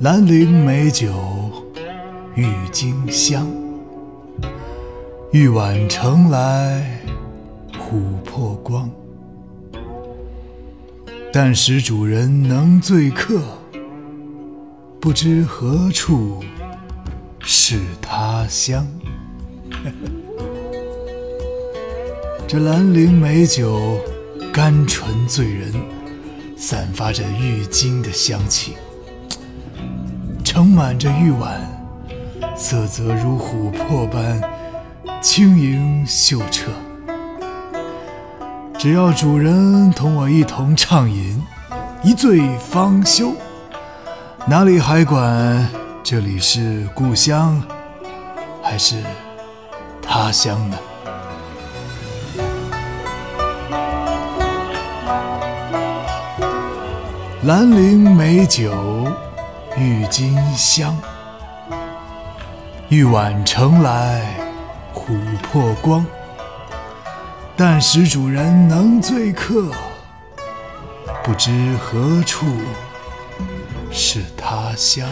兰陵美酒郁金香，玉碗盛来琥珀光。但使主人能醉客，不知何处是他乡。这兰陵美酒甘醇醉人，散发着郁金的香气。盛满着玉碗，色泽如琥珀般轻盈秀澈。只要主人同我一同畅饮，一醉方休，哪里还管这里是故乡还是他乡呢？兰陵美酒。郁金香，玉碗盛来琥珀光。但使主人能醉客，不知何处是他乡。